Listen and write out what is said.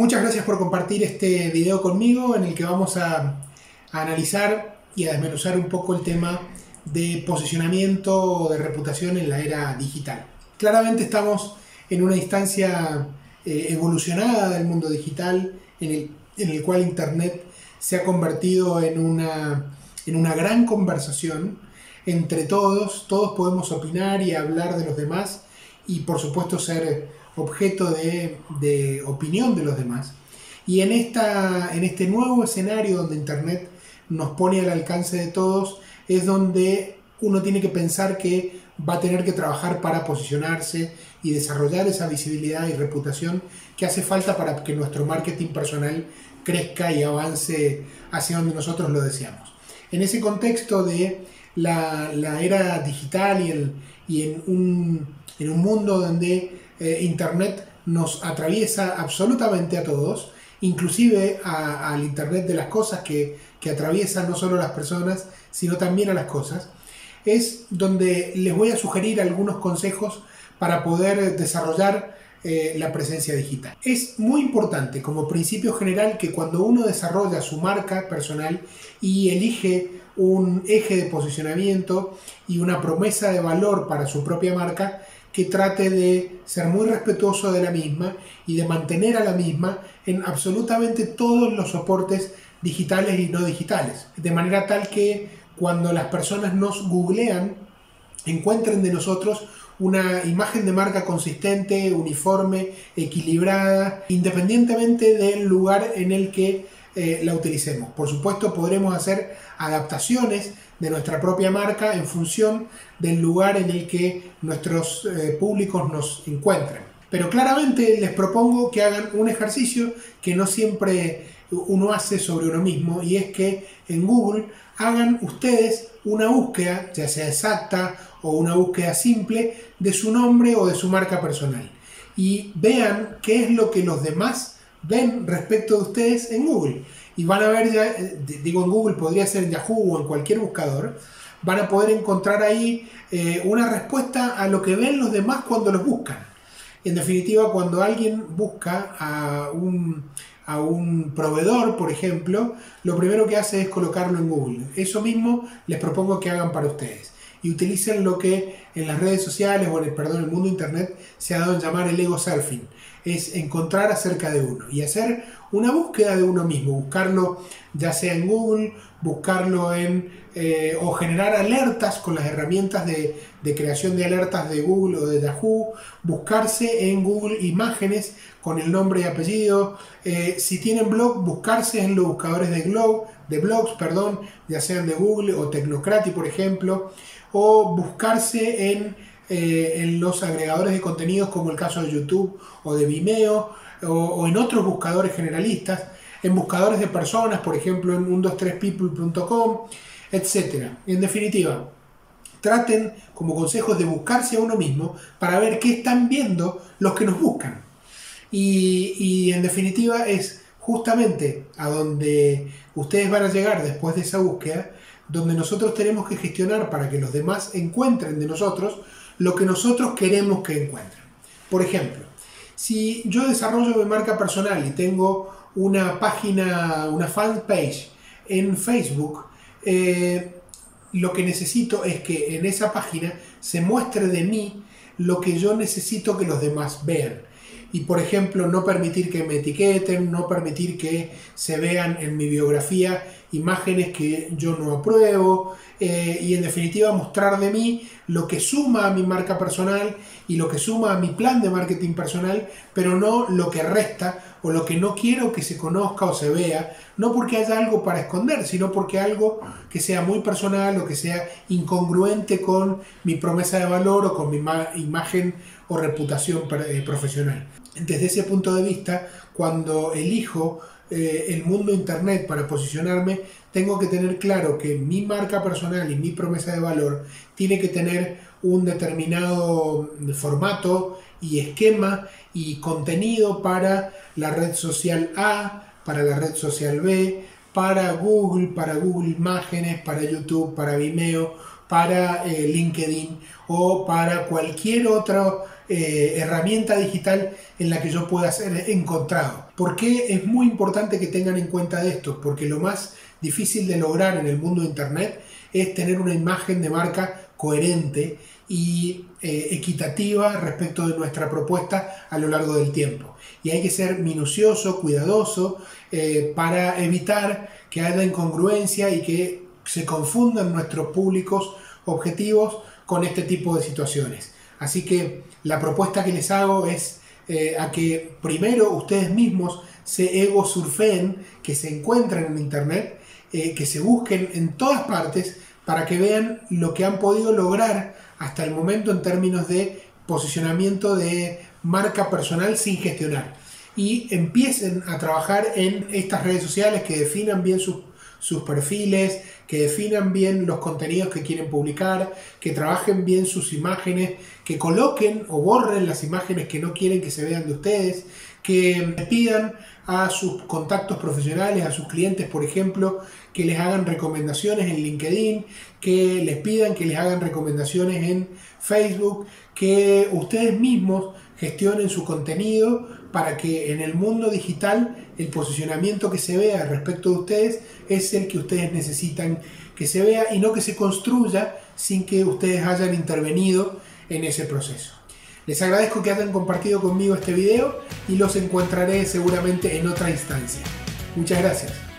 Muchas gracias por compartir este video conmigo en el que vamos a, analizar y a desmenuzar un poco el tema de posicionamiento de reputación en la era digital. Claramente estamos en una instancia eh, evolucionada del mundo digital en el, en el, cual Internet se ha convertido en una, en una gran conversación entre todos, todos podemos opinar y hablar de los demás y por supuesto ser objeto de, de opinión de los demás. Y en, esta, en este nuevo escenario donde Internet nos pone al alcance de todos, es donde uno tiene que pensar que va a tener que trabajar para posicionarse y desarrollar esa visibilidad y reputación que hace falta para que nuestro marketing personal crezca y avance hacia donde nosotros lo deseamos. En ese contexto de la, la era digital y, el, y en, un, en, un, mundo donde eh, Internet nos atraviesa absolutamente a todos, inclusive al Internet de las cosas que, que atraviesa no solo a las personas, sino también a las cosas, es donde les voy a sugerir algunos consejos para poder desarrollar eh, la presencia digital. Es muy importante como principio general que cuando uno desarrolla su marca personal y elige un eje de posicionamiento y una promesa de valor para su propia marca, que trate de ser muy respetuoso de la misma y de mantener a la misma en absolutamente todos los soportes digitales y no digitales. De manera tal que cuando las personas nos googlean, encuentren de nosotros una imagen de marca consistente, uniforme, equilibrada, independientemente del lugar en el que eh, la utilicemos. Por supuesto, podremos hacer adaptaciones de nuestra propia marca en función del lugar en el que nuestros eh, públicos nos encuentren. Pero claramente les propongo que hagan un ejercicio que no siempre uno hace sobre uno mismo y es que en Google hagan ustedes una búsqueda, ya sea exacta o una búsqueda simple, de su nombre o de su marca personal. Y vean qué es lo que los demás ven respecto de ustedes en Google. Y van a ver, ya, eh, digo en Google, podría ser en Yahoo o en cualquier buscador, van a poder encontrar ahí eh, una respuesta a lo que ven los demás cuando los buscan. En definitiva, cuando alguien busca a un, a un proveedor, por ejemplo, lo primero que hace es colocarlo en Google. Eso mismo les propongo que hagan para ustedes. Y utilicen lo que en las redes sociales o en el, perdón, el mundo internet se ha dado en llamar el ego surfing. Es encontrar acerca de uno y hacer una búsqueda de uno mismo. Buscarlo ya sea en Google, buscarlo en eh, o generar alertas con las herramientas de, de, creación de alertas de Google o de Yahoo, buscarse en Google imágenes con el nombre y apellido, eh, si tienen blog, buscarse en los buscadores de, blog, de blogs, perdón, ya sean de Google o Tecnocrati, por ejemplo, o buscarse en, eh, en los agregadores de contenidos como el caso de YouTube o de Vimeo, o, en otros buscadores generalistas, en buscadores de personas, por ejemplo en 123people.com, etc. En definitiva, traten como consejos de buscarse a uno mismo para ver qué están viendo los que nos buscan. Y, en definitiva es justamente a donde ustedes van a llegar después de esa búsqueda, donde nosotros tenemos que gestionar para que los demás encuentren de nosotros lo que nosotros queremos que encuentren. Por ejemplo, si yo desarrollo mi marca personal y tengo una página, una fanpage en Facebook, eh, lo que necesito es que en esa página se muestre de mí lo que yo necesito que los demás vean. Y por ejemplo, no permitir que me etiqueten, no permitir que se vean en mi biografía imágenes que yo no apruebo eh, y en definitiva mostrar de mí lo que suma a mi marca personal y lo que suma a mi plan de marketing personal, pero no lo que resta o lo que no quiero que se conozca o se vea, no porque haya algo para esconder, sino porque algo que sea muy personal o que sea incongruente con mi promesa de valor o con mi imagen o reputación eh, profesional. desde ese punto de vista, cuando elijo eh, el mundo Internet para posicionarme, tengo que tener claro que mi marca personal y mi promesa de valor tiene que tener un determinado formato y esquema y contenido para la red social A, para la red social B, para Google, para Google Imágenes, para YouTube, para Vimeo, para eh, LinkedIn o para cualquier otra eh, herramienta digital en la que yo pueda ser encontrado. ¿Por qué es muy importante que tengan en cuenta esto? Porque lo más difícil de lograr en el mundo de Internet es tener una imagen de marca coherente y eh, equitativa respecto de nuestra propuesta a lo largo del tiempo. Y hay que ser minucioso, cuidadoso, para evitar que haya incongruencia y que se confundan nuestros públicos objetivos con este tipo de situaciones. Así que la propuesta que les hago es eh, a que primero ustedes mismos se ego surfeen, que se encuentren en internet, eh, que se busquen en todas partes para que vean lo que han podido lograr hasta el momento en términos de posicionamiento de marca personal sin gestionar. Y empiecen a trabajar en estas redes sociales que definan bien sus sus perfiles, que definan bien los contenidos que quieren publicar, que trabajen bien sus imágenes, que coloquen o borren las imágenes que no quieren que se vean de ustedes, que pidan a sus contactos profesionales, a sus clientes, por ejemplo, que les hagan recomendaciones en LinkedIn, que les pidan que les hagan recomendaciones en Facebook, que ustedes mismos gestionen su contenido para que en el mundo digital el posicionamiento que se vea respecto de ustedes es el que ustedes necesitan que se vea y no que se construya sin que ustedes hayan intervenido en ese proceso. Les agradezco que hayan compartido conmigo este video y los encontraré seguramente en otra instancia. Muchas gracias.